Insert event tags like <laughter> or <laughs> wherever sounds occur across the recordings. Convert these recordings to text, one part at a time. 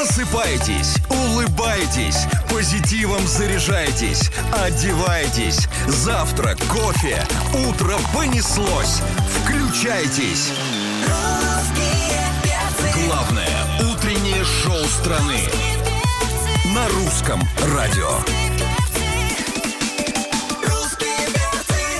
Просыпайтесь, улыбайтесь, позитивом заряжайтесь, одевайтесь. Завтрак, кофе, утро понеслось. Включайтесь. Главное утреннее шоу страны на русском радио.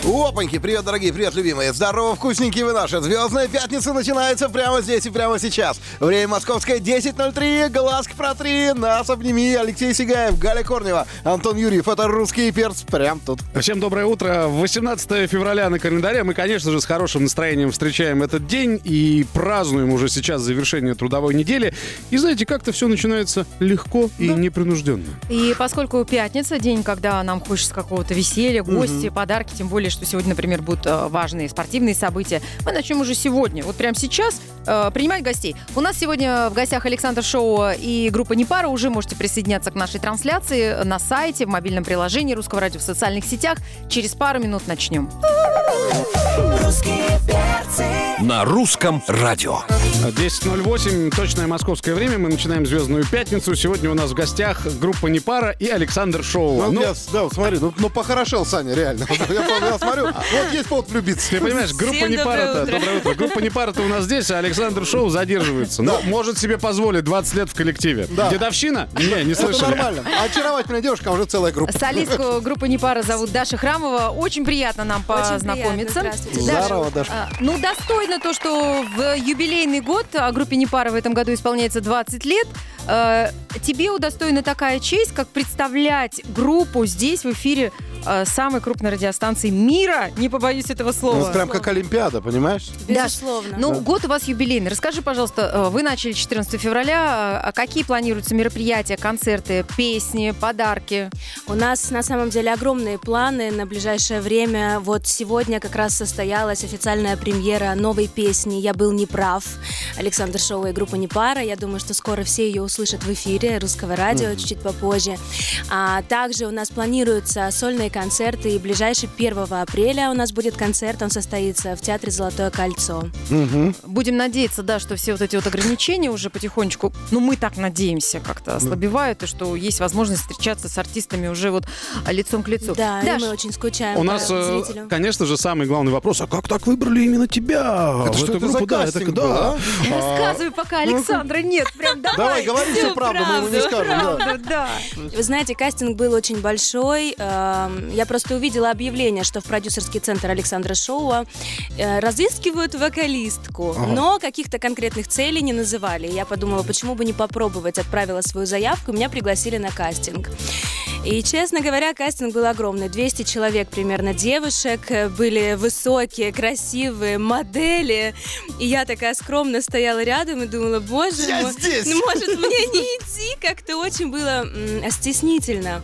Опаньки, привет, дорогие, привет, любимые. Здорово, вкусненькие вы наши. Звездная пятница начинается прямо здесь и прямо сейчас. Время московское 10.03, глазки протри, нас обними. Алексей Сигаев, Галя Корнева, Антон Юрьев. Это русский перц прям тут. Всем доброе утро. 18 февраля на календаре. Мы, конечно же, с хорошим настроением встречаем этот день и празднуем уже сейчас завершение трудовой недели. И знаете, как-то все начинается легко и непринужденно. И поскольку пятница, день, когда нам хочется какого-то веселья, гости, подарки, тем более, что сегодня, например, будут э, важные спортивные события, мы начнем уже сегодня, вот прямо сейчас, э, принимать гостей. У нас сегодня в гостях Александр Шоу и группа Непара. Уже можете присоединяться к нашей трансляции на сайте, в мобильном приложении Русского радио в социальных сетях. Через пару минут начнем. На русском радио. 10.08, точное московское время. Мы начинаем «Звездную пятницу». Сегодня у нас в гостях группа Непара и Александр Шоу. Ну, Ну, я, да, вот смотри, ну, ну похорошел Саня, реально. <laughs> Я, я смотрю, вот есть повод влюбиться. Ты понимаешь, группа Непара-то, доброе утро. Группа Непара-то у нас здесь, а Александр Шоу задерживается. Но может себе позволить 20 лет в коллективе. Да. Дедовщина? Не, не Это слышали. нормально. Очаровательная девушка, а уже целая группа. Солистку группы Непара зовут Даша Храмова. Очень приятно нам Очень познакомиться. приятно. Здравствуйте. Даша, Здорово, Даша. а, Ну, достойно то, что в юбилейный год, а группе Непара в этом году исполняется 20 лет, э, тебе удостоена такая честь, как представлять группу здесь, в эфире самой крупной радиостанции мира. Не побоюсь этого слова. Ну, прям как Олимпиада, понимаешь? Безусловно. Ну, год у вас юбилейный. Расскажи, пожалуйста, э, вы начали 14 февраля. а Какие планируются мероприятия, концерты, песни, подарки? У нас на самом деле огромные планы на ближайшее время. Вот сегодня как раз состоялась официальная премьера новой песни «Я был неправ» Александр Шоу и группа Непара. Я думаю, что скоро все ее услышат в эфире русского радио чуть-чуть попозже. А также у нас планируются сольные концерты. И ближайший 1 апреля у нас будет концерт. Он состоится в Театре «Золотое кольцо». Будем надеяться, да, что все вот эти вот ограничения уже потихонечку, ну, мы так надеемся, как-то ослабевают, и что есть возможность встречаться с артистами уже вот а, лицом к лицу. Да, и Даш, мы очень скучаем У нас, э, зрителю. конечно же, самый главный вопрос, а как так выбрали именно тебя? Это в что это за группу? Да, кастинг это- да. а? рассказывай пока, Александра нет, прям давай. Давай, говори всю правду, мы ему не скажем. да. Да. Вы знаете, кастинг был очень большой. Я просто увидела объявление, что в продюсерский центр Александра Шоуа э, разыскивают вокалистку, но каких-то конкретных целей не называли. Я подумала, почему бы не попробовать. Отправила свою заявку, меня пригласили на кастинг. И, честно говоря, кастинг был огромный. 200 человек примерно девушек, э, были высокие, красивые модели. И я такая скромно стояла рядом и думала, боже Я мой, здесь!» может мне не идти? Как-то очень было стеснительно.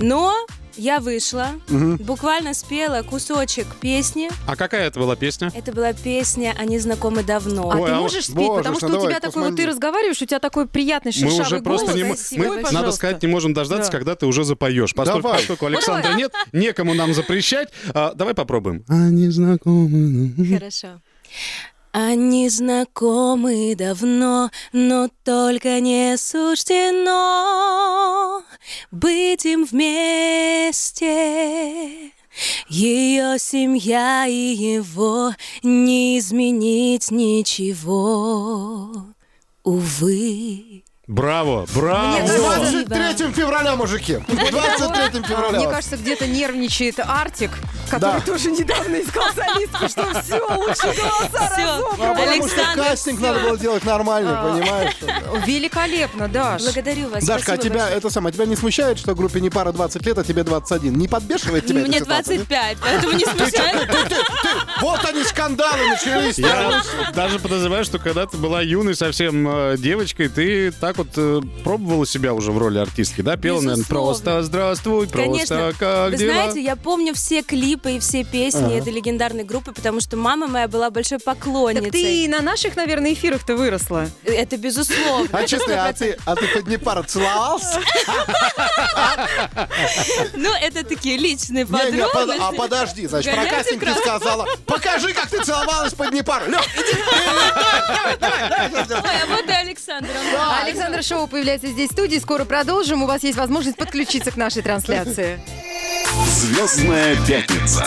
Но я вышла, буквально спела кусочек песни. А какая это была песня? Это была песня «Они знакомы давно». А Ой, ты а можешь спеть, боже потому что ну у тебя давай, такой вот, ты разговариваешь, у тебя такой приятный Мы шершавый уже просто голос. не мо- Спасибо мы, большое. надо пожалуйста. сказать, не можем дождаться, Да. когда ты уже запоешь. Поскольку, Давай. поскольку Александра нет, некому нам запрещать. А, давай попробуем. Они знакомы. Хорошо. Они знакомы давно, но только не суждено быть им вместе. Ее семья и его не изменить ничего. Увы. Браво, браво. Мне кажется, 23 февраля, мужики. 23 февраля. Мне кажется, где-то нервничает Артик, который Да. тоже недавно искал солистку, что все, лучше голоса. А разобраны. потому что Александр, кастинг надо было делать нормальный, А. понимаешь? Великолепно, Даш. Благодарю вас. Дашка, а тебя большое. это самое, тебя не смущает, что группе не пара 20 лет, а тебе 21? Не подбешивает тебя эта Мне ситуация, нет? 25, поэтому не смущает. Вот они скандалы начались. Я даже подозреваю, что когда ты была юной совсем э, девочкой, ты так вот э, пробовала себя уже в роли артистки, да? Пела, наверное, просто «Здравствуй», просто. «Как Вы дела?» знаете, я помню все клипы и все песни этой легендарной группы, потому что мама моя была большой поклонницей. Так ты и на наших, наверное, эфирах-то выросла. Это безусловно. А Это честно, а 100%. ты, а ты хоть не пара целовался? Ну, это такие личные подробности. а подожди, значит, про кастинг ты сказала. Покажи, как ты целовалась под Непару. Лёх, иди. Ой, а вот и Александр Александр Шоу появляется здесь в студии. Скоро продолжим. У вас есть возможность подключиться к нашей трансляции. Звездная пятница.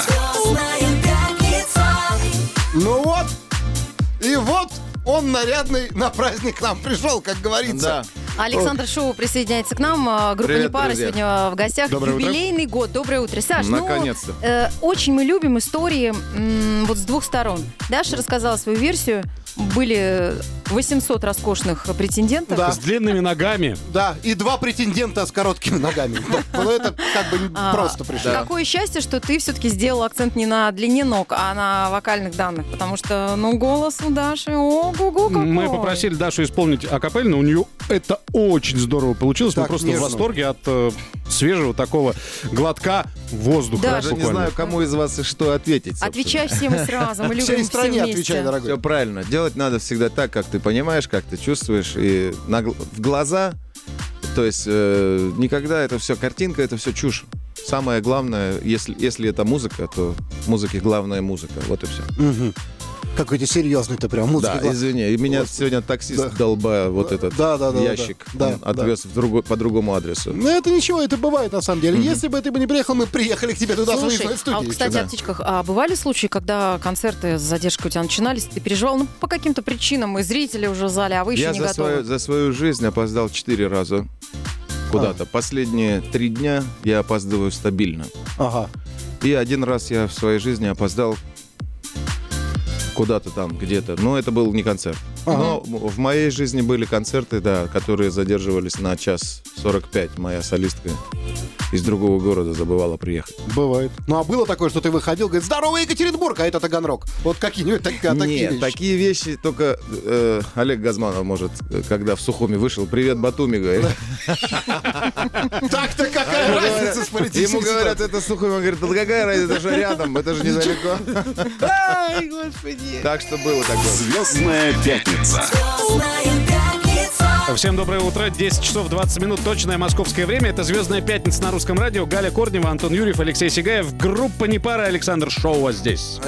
Ну вот, и вот он нарядный на праздник к нам пришел, как говорится. Александр Шоу присоединяется к нам. А, Группа Привет, Непара друзья. сегодня в гостях. Доброе утро. Юбилейный год. Доброе утро. Саш, ну, Наконец-то. э, очень мы любим истории м, вот с двух сторон. Даша рассказала свою версию. Были 800 роскошных претендентов. Да. С длинными ногами. Да, и два претендента с короткими ногами. Ну это как бы А, просто пришло. Какое счастье, что ты все-таки сделал акцент не на длине ног, а на вокальных данных. Потому что, ну, голос у Даши, ого-го какой. Мы попросили Дашу исполнить акапельно. У нее это очень здорово получилось. Мы просто в восторге от э, свежего такого глотка воздуха. Даже Даже не буквально. знаю, кому из вас и что ответить. собственно. Отвечай всем и сразу. Мы любим Всей все стране вместе. отвечай, дорогой. Все правильно. Делать надо всегда так, как ты понимаешь, как ты чувствуешь. И на в глаза, то есть э, никогда это все картинка, это все чушь. Самое главное, если, если это музыка, то музыке главная музыка. Вот и все. Мгм. Какой ты серьезный ты прям, музыка. Да, извини. И меня сегодня таксист Да. долба вот этот Да, да, да, да, ящик. да. Да, отвез в другой- по другому адресу. Ну это ничего, это бывает на самом деле. Если бы ты бы не приехал, мы приехали к тебе туда Слушай, выездной а студии. вот, кстати, Да. о птичках. А бывали случаи, когда концерты с задержкой у тебя начинались, ты переживал, ну, по каким-то причинам, и зрители уже в зале, а вы еще Я не за готовы? свою, за свою жизнь опоздал четыре раза куда-то. Последние три дня я опаздываю стабильно. Ага. И один раз я в своей жизни опоздал куда-то там, где-то. Но это был не концерт. Но м- в моей жизни были концерты, да, которые задерживались на час 45. Моя солистка из другого города забывала приехать. Бывает. Ну а было такое, что ты выходил, говорит, здорово, Екатеринбург, а это Таганрог. Вот какие-нибудь так- а, такие Нет, вещи. такие вещи только э, Олег Газманов может, э, когда в Сухуми вышел, привет, Батуми, говорит. <laughs> Так-то какая разница с политической Ему говорят, это Сухуми, он говорит, да какая разница, это же рядом, это же недалеко. <laughs> Ай, господи. Так что было такое. Звездная пятница. Всем доброе утро. 10 часов 20 минут. Точное московское время. Это «Звездная пятница» на русском радио. Галя Корнева, Антон Юрьев, Алексей Сигаев. Группа «Непара» Александр Шоуа здесь.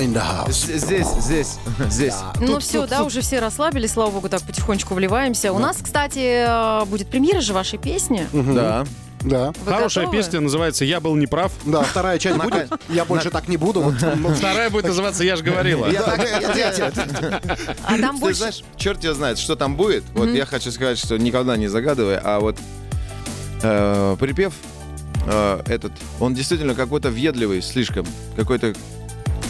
Здесь, <laughs> здесь, здесь. Ну Тут, все, тут, да, тут. уже все расслабились, слава богу, так потихонечку вливаемся. У нас, кстати, э, будет премьера же вашей песни. Да. Да. Вы Хорошая готовы? песня, называется «Я был неправ». Да, вторая часть будет. Я больше так не буду. <laughs> Вторая будет называться «Я ж говорила». <laughs> А там больше... знаешь, черт тебя знает, что там будет. Вот я хочу сказать, что никогда не загадывай, а вот э, припев э, этот, он действительно какой-то въедливый, слишком. Какой-то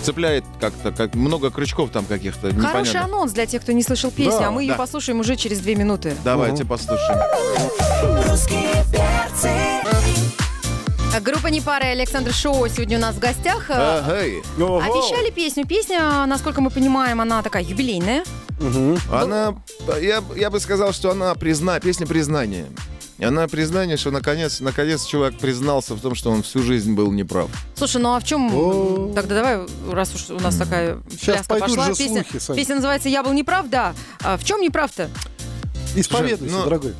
цепляет как-то, как много крючков там каких-то Хороший непонятных. анонс для тех, кто не слышал песню, Да, а мы ее да. послушаем уже через две минуты. Давайте послушаем. А Группа «Непара» и Александр Шоу сегодня у нас в гостях. Э, А, эй. ого. Обещали песню. Песня, насколько мы понимаем, она такая юбилейная. Она, я, я бы сказал, что она призна, песня признания. Она признание, что наконец, наконец чувак признался в том, что он всю жизнь был неправ. Слушай, ну а в чем... Тогда давай, раз уж у нас такая Сейчас пошла. же песня, слухи, Сань. песня называется «Я был неправ», да. А в чем неправ-то? Исповедуйся, ну, дорогой.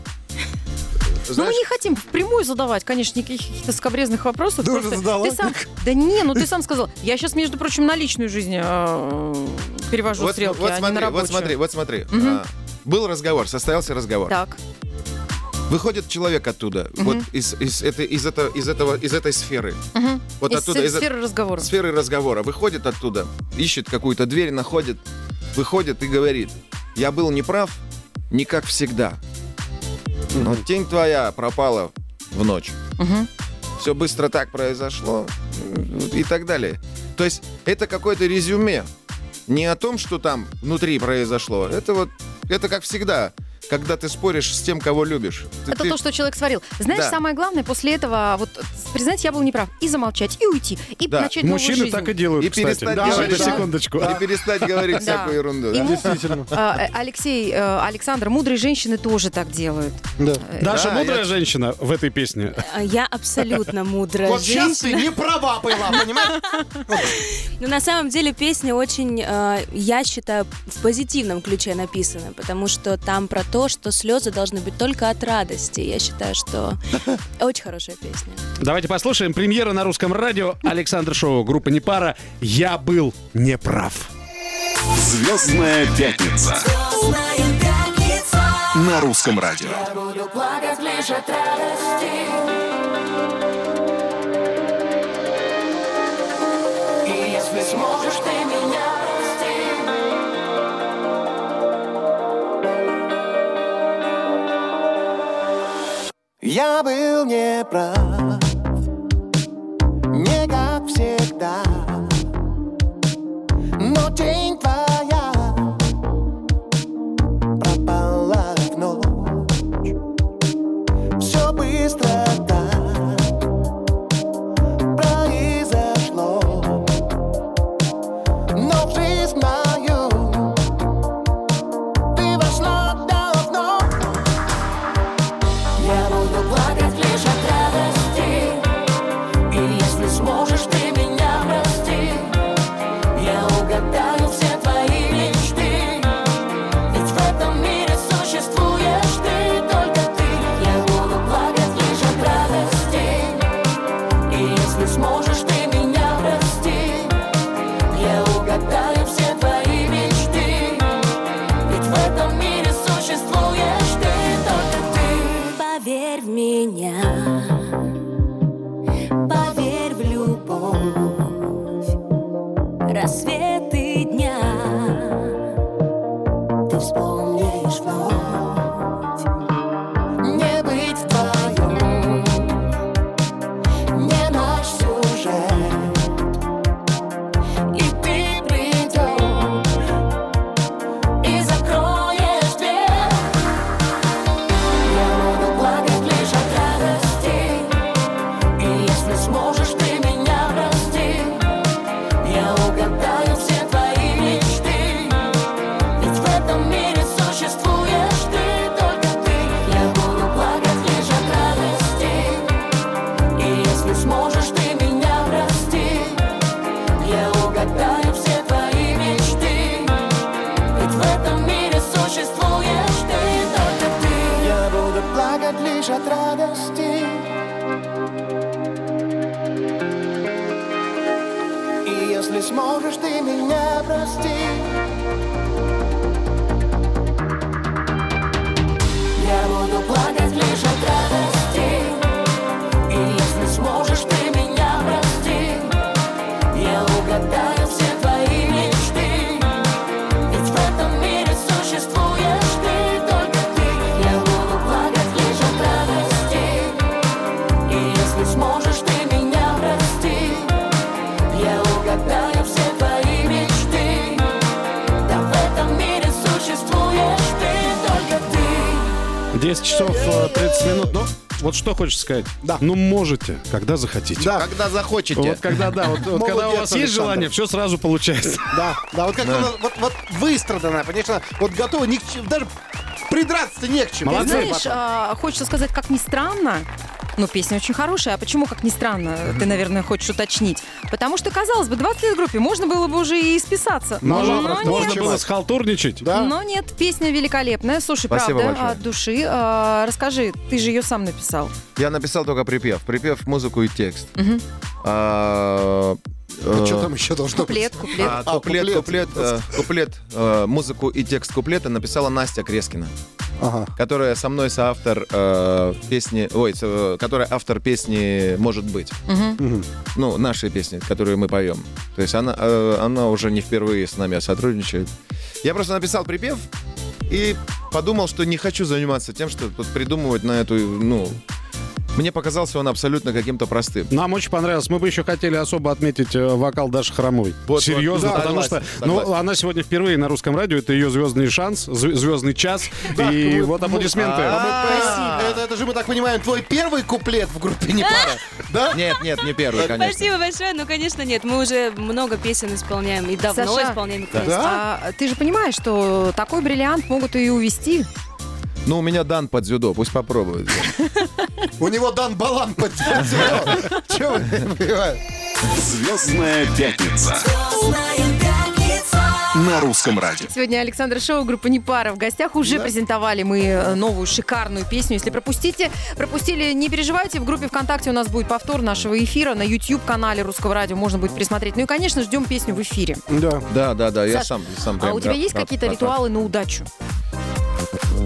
Ну, Знаешь, мы не хотим впрямую задавать, конечно, никаких каких-то скобрезных вопросов. Ты уже Просто задала? Ты сам... Да не, ну ты сам сказал. Я сейчас, между прочим, на личную жизнь э, перевожу вот, стрелки, вот а не смотри, на вот рабочую. смотри, вот смотри. Мгм. А, был разговор, состоялся разговор. Так. Выходит человек оттуда, вот из, из, этой, из, этого, из, этого, из этой сферы. Мгм. Вот Из оттуда, из сферы разговора. сферы разговора. Выходит оттуда, ищет какую-то дверь, находит, выходит и говорит, я был неправ, не как всегда. Но тень твоя пропала в ночь. Мгм. Все быстро так произошло и так далее. То есть это какое-то резюме. Не о том, что там внутри произошло. Это вот, это как всегда, когда ты споришь с тем, кого любишь. Ты- Это ты- то, что человек сварил. Знаешь, Да. самое главное после этого вот признать, я был неправ, и замолчать, и уйти, и Да. начать новую Мужчины жизнь. так и делают, И кстати. перестать Да, это да. секундочку. И перестать говорить всякую ерунду. Да. Действительно. Э, Алексей, э, Александр, мудрые женщины тоже так делают. Да. Э, Даша Да, мудрая женщина в этой песне. Я абсолютно мудрая Вот сейчас ты женщина. не права была, понимаешь? Но на самом деле песня очень, э, я считаю, в позитивном ключе написана, потому что там про то, что слезы должны быть только от радости. Я считаю, что <laughs> очень хорошая песня. Давайте послушаем. Премьера на русском радио. Александр Шоу. Группа «Непара». «Я был неправ». Звездная пятница. на русском радио. Буду плакать лишь от радости был 家。15 минут, но... Вот что хочешь сказать? Да. Ну, можете, когда захотите. Да. Когда захочете. Вот когда, да, вот, вот когда у вас Александр. есть желание, все сразу получается. <laughs> Да, да, вот как да. вот, вот выстраданная, конечно, вот готова ни к чему, даже придраться не к чему. Молодцы. Знаешь, а, хочется сказать, как ни странно, но песня очень хорошая. А почему, как ни странно, ты, наверное, хочешь уточнить? Потому что, казалось бы, 20 лет группе можно было бы уже и списаться. Можно, но можно нет. было схалтурничать. Да? Но нет, песня великолепная. Слушай, Спасибо правда, большое. от души. А, расскажи, ты же ее сам написал. Я написал только припев. Припев, музыку и текст. Мгм. А, А э, что там еще должно быть? Куплет, куплет. а, А, куплет, куплет. куплет, э, куплет, э, музыку и текст куплета написала Настя Крескина, Ага. которая со мной соавтор э, песни, ой, со- э, которая автор песни «Может быть». Мгм. Ну, нашей песни, которую мы поем. То есть она, э, она уже не впервые с нами сотрудничает. Я просто написал припев и подумал, что не хочу заниматься тем, что придумывать на эту, ну... Мне показался он абсолютно каким-то простым. Нам очень понравилось. Мы бы еще хотели особо отметить э, вокал Даши Хромой. Вот, Серьезно, вот, да, потому согласен, что ну, согласен. она сегодня впервые на русском радио. Это ее звездный шанс, зв- звездный час. <laughs> И вот аплодисменты. А, Это, же, мы так понимаем, твой первый куплет в группе не пара. <laughs> Да? Нет, нет, не первый, конечно. Спасибо большое. Ну, конечно, нет. Мы уже много песен исполняем и давно исполняем. вместе. А, ты же понимаешь, что такой бриллиант могут и увести. Ну, у меня дан под дзюдо, пусть попробует. <laughs> У него дан балан под Чего? Звездная пятница на русском радио. Сегодня Александр Шоу, группа Непара в гостях. Уже презентовали мы э, новую шикарную песню. Если пропустите, пропустили, не переживайте. В группе ВКонтакте у нас будет повтор нашего эфира. На YouTube-канале Русского радио можно будет присмотреть. Ну и, конечно, ждем песню в эфире. Да. Да, да, да, я Саш, сам, сам А прям у тебя рад, есть рад, какие-то рад, ритуалы на удачу?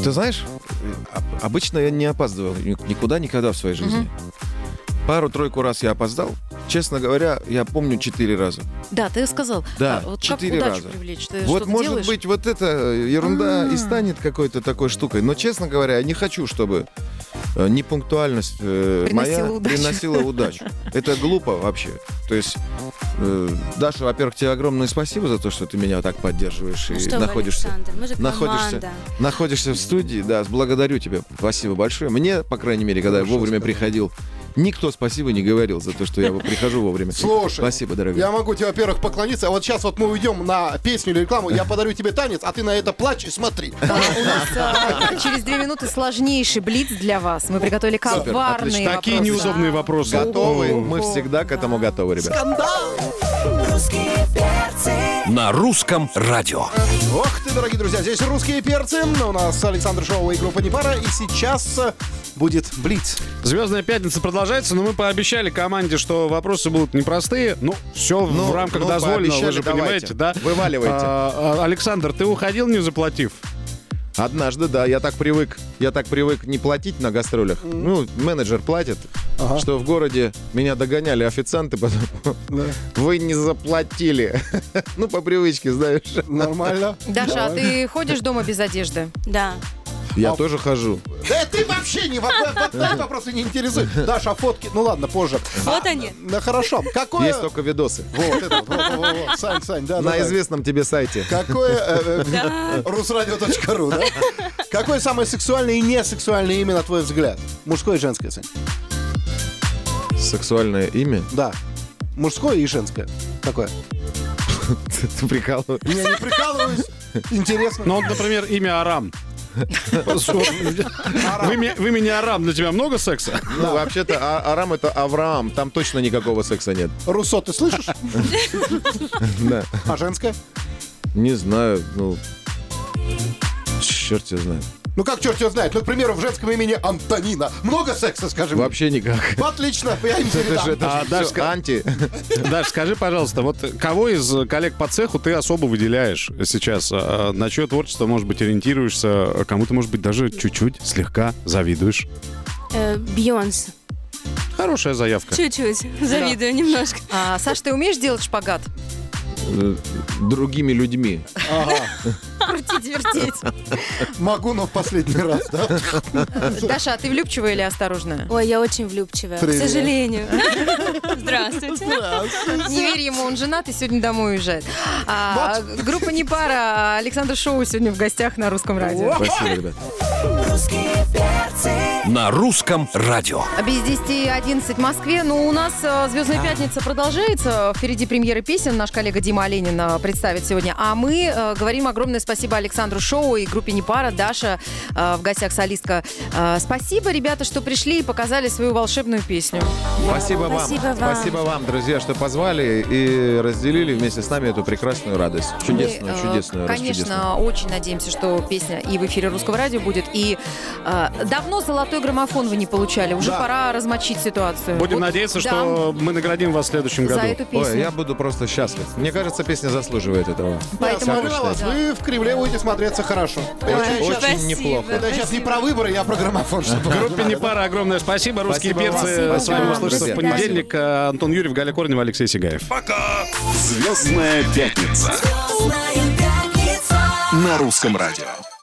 Ты знаешь, а- обычно я не опаздывал ни- никуда, никогда в своей жизни. Пару-тройку раз я опоздал. Честно говоря, я помню четыре раза. Да, ты сказал. Да, А вот четыре как раза. привлечь? Ты вот может делаешь? быть вот эта ерунда и А. станет какой-то такой штукой. Но, честно говоря, я не хочу, чтобы э, непунктуальность э, Приносила моя удачу. приносила удачу. <laughs> Это глупо вообще. То есть, э, Даша, во-первых, тебе огромное спасибо за то, что ты меня так поддерживаешь Ну и что вы, находишься. Александр, мы же находишься, находишься в студии, да, благодарю тебя, спасибо большое. Мне, по крайней мере, когда я вовремя приходил, никто спасибо не говорил за то, что я прихожу вовремя. Слушай, спасибо, дорогой. Я могу тебе, во-первых, поклониться. А вот сейчас вот мы уйдем на песню или рекламу, я подарю тебе танец, а ты на это плачь и смотри. А, через две минуты сложнейший блиц для вас. Мы приготовили коварные. Такие неудобные вопросы. Готовы? Мы всегда к этому готовы, ребят. Русские перцы. На русском радио. Ох ты, дорогие друзья, здесь русские перцы. У нас Александр Шоу и группа Непара. И сейчас э, будет Блиц. Звездная пятница продолжается, но мы пообещали команде, что вопросы будут непростые. Ну, все Ну, в рамках ну, дозволенного, вы же давайте. понимаете, да? Вываливайте. А, а, Александр, ты уходил, не заплатив? Однажды, да, я так привык, я так привык не платить на гастролях. Ну, менеджер платит, Ага. что в городе меня догоняли официанты, потом вы не заплатили. Ну, по привычке, знаешь. Нормально. Даша, а ты ходишь дома без одежды? Да. Я тоже хожу. Да ты вообще не... Вот, вот вопросы не интересуют. Даша, а фотки... Ну ладно, позже. Вот А, они. Да хорошо. Какое... Есть только видосы. Вот это, вот, вот, вот, вот. Сань, Сань, да, да, На да. известном тебе сайте. Какое... э, э, <laughs> Русрадио.ру, да? Какое самое сексуальное и несексуальное имя, на твой взгляд? Мужское и женское, Сань? Сексуальное имя. Да. Мужское и женское. Какое? Ты прикалываешь. Не, не прикалываюсь. Интересно. Ну, вот, например, имя Арам. В имя- в имени Арам для тебя много секса? Ну, вообще-то, А- Арам это Авраам. Там точно никакого секса нет. Руссо, ты слышишь? Да. А женское? Не знаю, ну... Черт его знает. Ну как черт его знает? Ну, к примеру, в женском имени Антонина. Много секса, скажем. Вообще никак. Отлично, я им Это же, передам. это А, же Даш, ска- анти. Даш, скажи, пожалуйста, вот кого из коллег по цеху ты особо выделяешь сейчас? А, На чье творчество, может быть, ориентируешься? А Кому-то, может быть, даже чуть-чуть, слегка завидуешь? Э, Бьонс. Хорошая заявка. Чуть-чуть. Завидую немножко. А, Саш, ты умеешь делать шпагат? Э, Другими людьми. Крутить, вертеть. Могу, но в последний раз, да? Даша, а ты влюбчивая или осторожная? Ой, я очень влюбчивая. Привет. К сожалению. Здравствуйте. Не верь ему, он женат и сегодня домой уезжает. А, группа не пара. Александр Шоу сегодня в гостях на русском радио. Спасибо, ребят. Русские. На русском радио. Без 10 11 в Москве. Ну, у нас э, «Звездная пятница» продолжается. Впереди премьеры песен. Наш коллега Дима Оленин э, представит сегодня. А мы э, говорим огромное спасибо Александру Шоу и группе «Непара». Даша э, в гостях солистка. Э, спасибо, ребята, что пришли и показали свою волшебную песню. Спасибо вам. Спасибо вам. Спасибо вам, друзья, что позвали и разделили вместе с нами эту прекрасную радость. Чудесную, Мы, э, чудесную, Конечно, расчудесную. очень надеемся, что песня и в эфире русского радио будет. И э, давно золотой граммофон вы не получали. Уже Да. пора размочить ситуацию. Будем Вот, надеяться, да, что мы наградим вас в следующем за году. эту песню. Ой, я буду просто счастлив. Мне кажется, песня заслуживает этого. Поэтому Смотрю на вас, да. вы в Кремле будете смотреться хорошо. Очень, очень Спасибо. неплохо. Это сейчас не про выборы, я про граммофон. чтобы- Группе не пара, огромное спасибо. Русские Спасибо вам. перцы. Спасибо С вами вам, услышится в друзья. понедельник. А, Антон Юрьев, Галя Корнева, Алексей Сигаев. Звездная пятница. Звездная пятница. На русском радио.